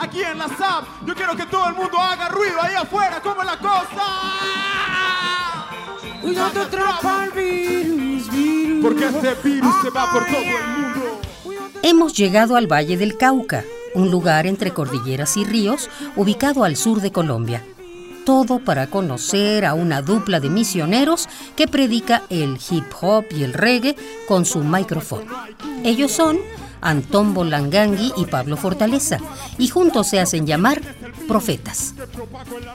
Aquí en la SAP. Yo quiero que todo el mundo haga ruido ahí afuera, como la cosa. Porque este virus se va por todo el mundo. Hemos llegado al Valle del Cauca, un lugar entre cordilleras y ríos ubicado al sur de Colombia. Todo para conocer a una dupla de misioneros que predica el hip hop y el reggae con su micrófono. Ellos son Antón Bolangangui y Pablo Fortaleza, y juntos se hacen llamar profetas.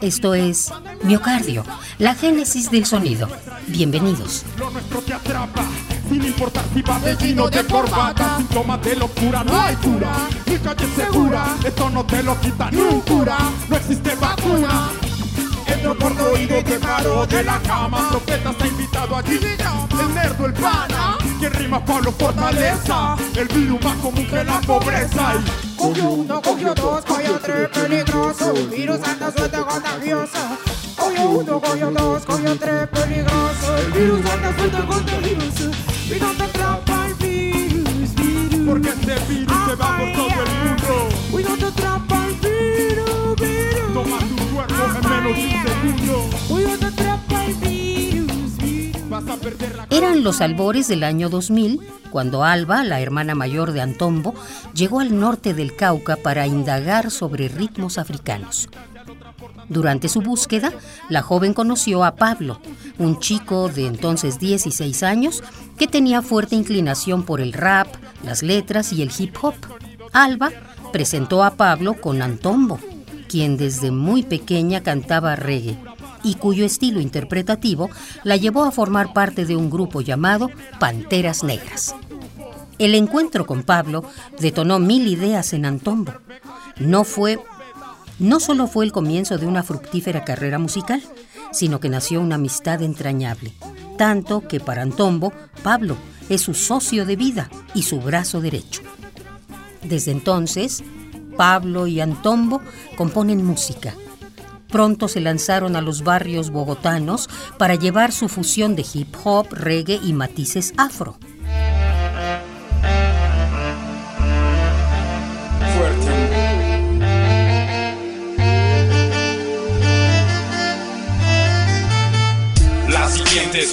Esto es Miocardio, la génesis del sonido. Bienvenidos. Lo nuestro te atrapa, sin importar si va de vino de corbata. Síntomas de locura, no hay cura. Mi calle segura, esto no te lo quita ni un cura. No existe vacuna. Te de la cama. Profeta está invitado allí. El nerdo, el pana. Quien rima Pablo Fortaleza. El virus más común que la pobreza. Y Cogió uno, cogió dos, cogió tres, peligroso. Virus anda suelto contagioso. Cogió uno, cogió dos, cogió tres, peligroso. El virus anda suelto contagioso. ¿Y dónde atrapa el virus, virus? porque este virus se va por todo el mundo. Los albores del año 2000 cuando Alba, la hermana mayor de Antombo, llegó al norte del Cauca para indagar sobre ritmos africanos. Durante su búsqueda, la joven conoció a Pablo, un chico de entonces 16 años que tenía fuerte inclinación por el rap, las letras y el hip hop. Alba presentó a Pablo con Antombo, quien desde muy pequeña cantaba reggae y cuyo estilo interpretativo la llevó a formar parte de un grupo llamado Panteras Negras. El encuentro con Pablo detonó mil ideas en Antombo. No fue no solo fue el comienzo de una fructífera carrera musical, sino que nació una amistad entrañable, tanto que para Antombo, Pablo es su socio de vida y su brazo derecho. Desde entonces, Pablo y Antombo componen música. Pronto se lanzaron a los barrios bogotanos para llevar su fusión de hip hop, reggae y matices afro.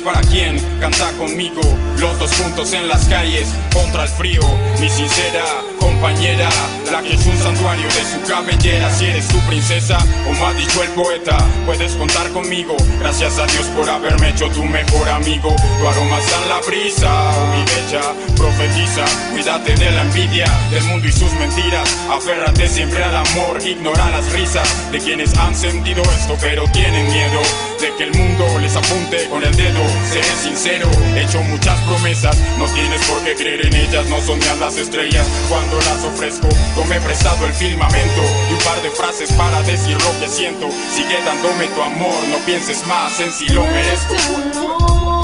Para quien canta conmigo, los dos juntos en las calles, contra el frío, mi sincera compañera, la que es un santuario de su cabellera, si eres tu princesa, como ha dicho el poeta, puedes contar conmigo, gracias a Dios por haberme hecho tu mejor amigo, tu aroma está en la brisa, oh, mi bella, profetiza, cuídate de la envidia, del mundo y sus mentiras, aférrate siempre al amor, ignora las risas de quienes han sentido esto, pero tienen miedo de que el mundo les apunte con el dedo. Seré sincero, he hecho muchas promesas, no tienes por qué creer en ellas, no son mías las estrellas. Cuando las ofrezco, tomé prestado el firmamento y un par de frases para decir lo que siento. Sigue dándome tu amor, no pienses más en si lo merezco.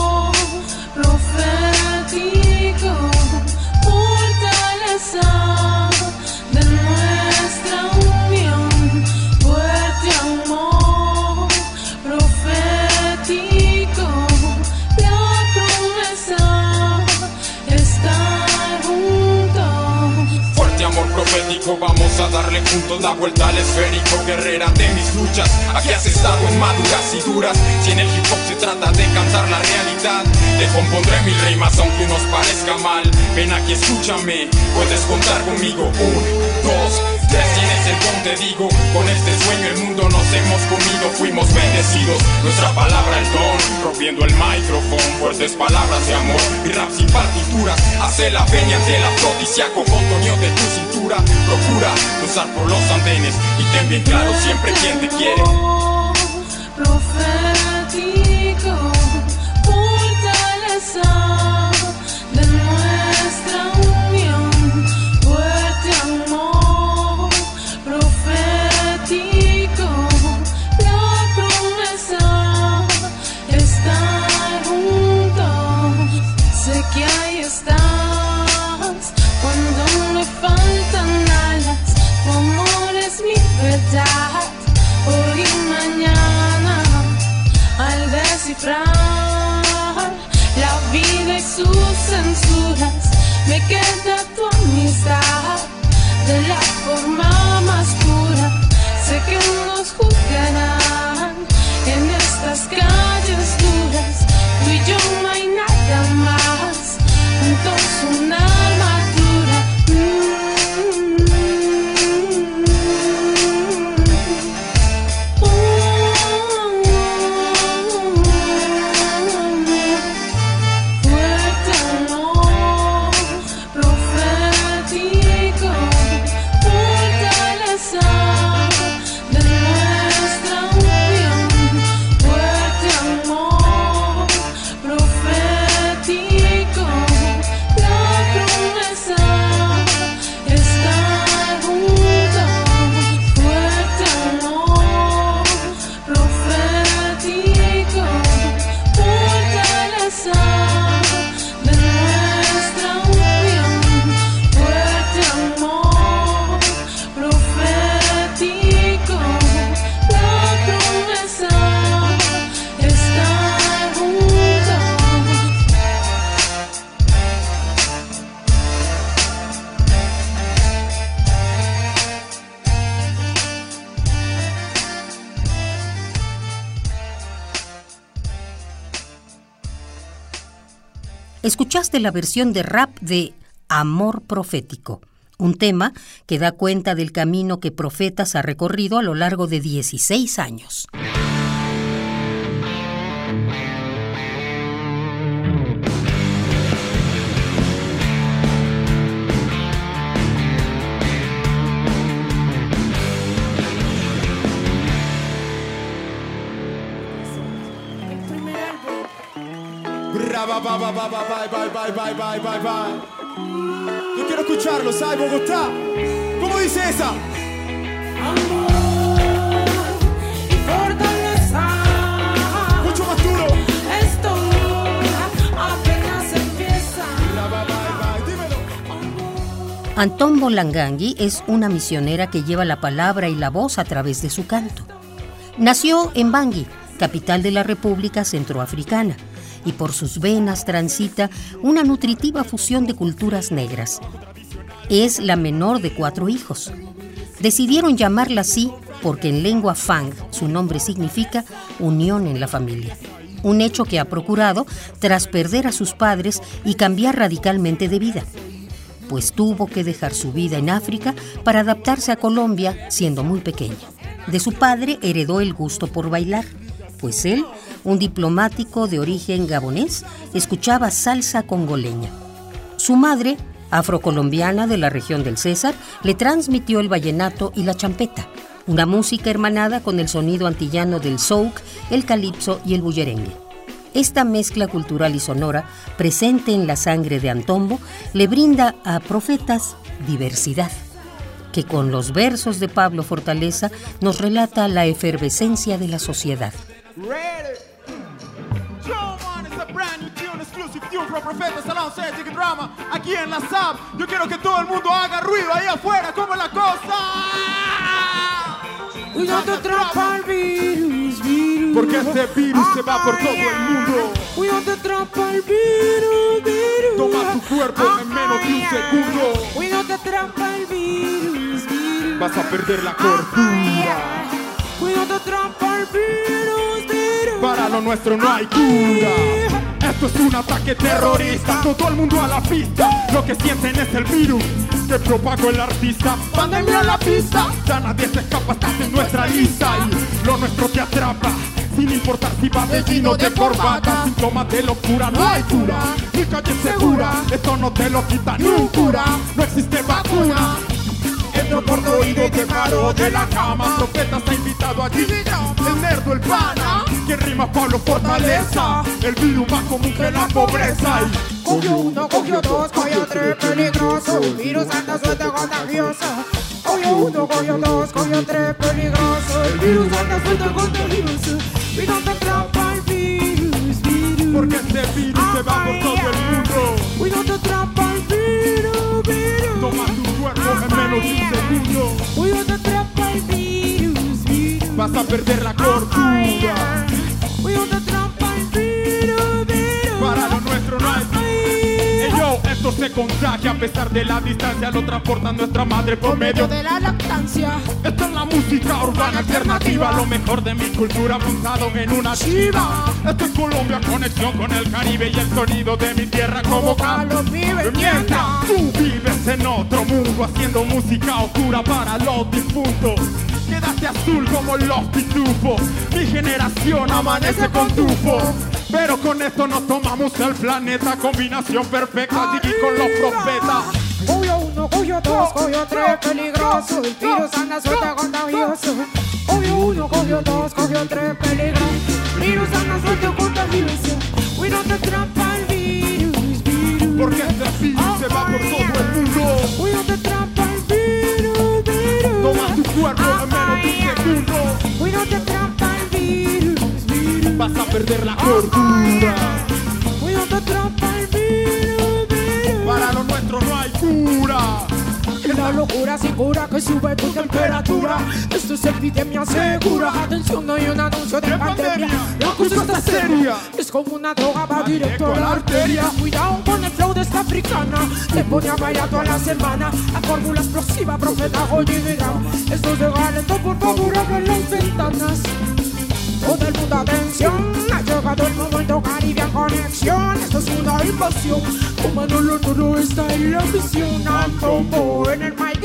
Vamos a darle juntos la vuelta al esférico, guerrera de mis luchas. Aquí has estado en maduras y duras. Si en el hip hop se trata de cantar la realidad, te compondré mil rimas aunque nos parezca mal. Aquí, escúchame, puedes contar conmigo. Un, dos, tres, tienes el don, te digo. Con este sueño el mundo nos hemos comido, fuimos bendecidos. Nuestra palabra el don, rompiendo el micrófono, fuertes palabras de amor y raps y partituras. Hace la peña ante la afrodisíaco contenido de tu cintura. Procura cruzar por los andenes y ten bien claro siempre quién te quiere. Descifrar la vida y sus censuras, me queda tu amistad de la forma más pura. Sé que nos juzgarán Escuchaste la versión de rap de Amor Profético, un tema que da cuenta del camino que Profetas ha recorrido a lo largo de 16 años. Ba, ba, ba, ba, bye, bye, bye, bye, bye, bye, bye. Yo quiero escucharlo, ¿sabes, Bogotá? ¿Cómo dice esa? y fortaleza. Mucho más duro. Esto apenas empieza. Bye, bye. Antón Bolangangui es una misionera que lleva la palabra y la voz a través de su canto. Nació en Bangui, capital de la República Centroafricana, y por sus venas transita una nutritiva fusión de culturas negras. Es la menor de cuatro hijos. Decidieron llamarla así porque en lengua fang su nombre significa unión en la familia. Un hecho que ha procurado tras perder a sus padres y cambiar radicalmente de vida pues tuvo que dejar su vida en África para adaptarse a Colombia siendo muy pequeña. De su padre heredó el gusto por bailar, pues él, un diplomático de origen gabonés, escuchaba salsa congoleña. Su madre, afrocolombiana de la región del César, le transmitió el vallenato y la champeta, una música hermanada con el sonido antillano del souk, el calipso y el bullerengue. Esta mezcla cultural y sonora, presente en la sangre de Antombo, le brinda a Profetas diversidad, que con los versos de Pablo Fortaleza nos relata la efervescencia de la sociedad. Ready. Yo, man, it's a brand new tune, exclusive tune from Profeta Salón Cedric Drama, aquí en la SAP. Yo quiero que todo el mundo haga ruido ahí afuera, como es la cosa. Cuidado atrapa el virus, virus. Porque este virus se va por todo el mundo. Cuidado atrapa el virus, virus. Toma tu cuerpo en menos de un segundo. Cuidado atrapa el virus, virus. Vas a perder la cordura. Para lo nuestro no hay cura. Esto es un ataque terrorista. Todo el mundo a la pista. Lo que sienten es el virus que propagó el artista. Pandemia a la pista. Ya nadie se escapa, estás en nuestra lista. Y lo nuestro te atrapa. Sin importar si vas de jean o de corbata. Síntomas de locura, no hay cura. Mi calle segura. Esto no te lo quita ni un cura. No existe vacuna. Entro por tu oído, te paro de la cama. Profeta está invitado allí. El nerdo, el pana. Que rima Pablo Fortaleza. El virus más común que la pobreza. Y Cogió uno, cogió dos, cogió tres, peligroso. Virus anda suelto contagioso. Cogió uno, cogió dos, cogió tres, peligroso. El virus anda suelto contagioso. Cuidado te atrapa el virus, virus. porque este virus se va por todo el mundo. Cuidado te atrapa perder la cordura. Virus. Para lo nuestro no hay Ey, yo, esto se contagia a pesar de la distancia, lo transporta nuestra madre por Por medio medio de la lactancia. Esta es la música urbana alternativa, lo mejor de mi cultura montado en una chiva. Esto es Colombia, conexión con el Caribe y el sonido de mi tierra como Carlos vive Mientras tú vives en otro mundo haciendo música oscura para los difuntos. Quédate azul como los pitufos. Mi generación amanece con tufo. Pero con esto nos tomamos el planeta. Combinación perfecta, Jiggy con los profetas. Cogió uno, cogió dos, cogió tres, peligroso. El virus anda suelta contagioso. Cogió uno, cogió dos, cogió tres, peligroso. El virus anda suelta contagioso. Cuidado te atrapa el virus, virus. Porque este virus se va por todo el mundo. Cuidado te atrapa el virus, virus. Toma tu cuerpo en menos de un segundo. Cuidado te atrapa el virus, virus. Vas a perder la cordura. Cuidado te atrapa el virus, virus. Para lo nuestro no hay cura. La locura sin cura que sube tu temperatura. Esto es epidemia segura. Atención, no hay un anuncio de De pandemia. La cosa está seria. Es como una droga, va directo a la arteria. Cuidado con el flow de esta africana. Te pone a bailar toda la semana. La fórmula explosiva, profeta, y. Esto es de galento, por favor, abran las ventanas. Todo el mundo atención, ha llegado el momento Caribbean Conexión. Esto es una invasión, como no todo está en la misión.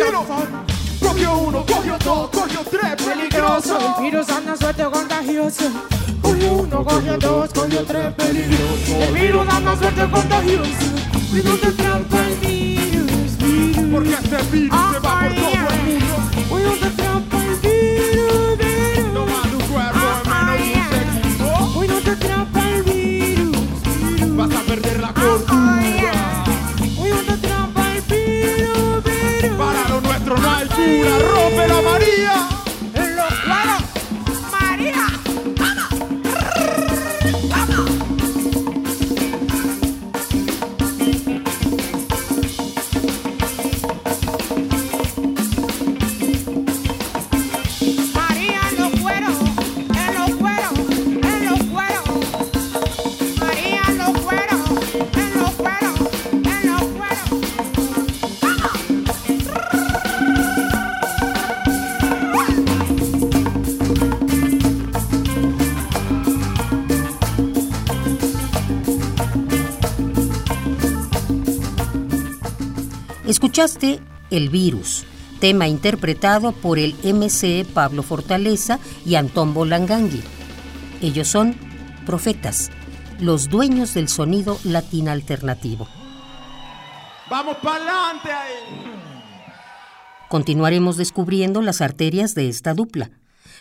Micrófono, Cogió uno, cogió dos, cogió tres, peligroso. El virus anda suerte contagioso. Cogió uno, cogió dos, cogió tres, peligroso. El virus anda suerte contagioso. Cuidado te trampa el virus, virus. Porque este virus se va por todo el mundo. Nuestro Escuchaste El Virus, tema interpretado por el MC Pablo Fortaleza y Antón Bolangangui. Ellos son profetas, los dueños del sonido latino alternativo. Vamos para adelante ahí. Continuaremos descubriendo las arterias de esta dupla.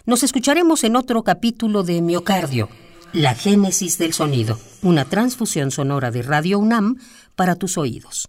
Nos escucharemos en otro capítulo de Miocardio, la génesis del sonido, una transfusión sonora de Radio UNAM para tus oídos.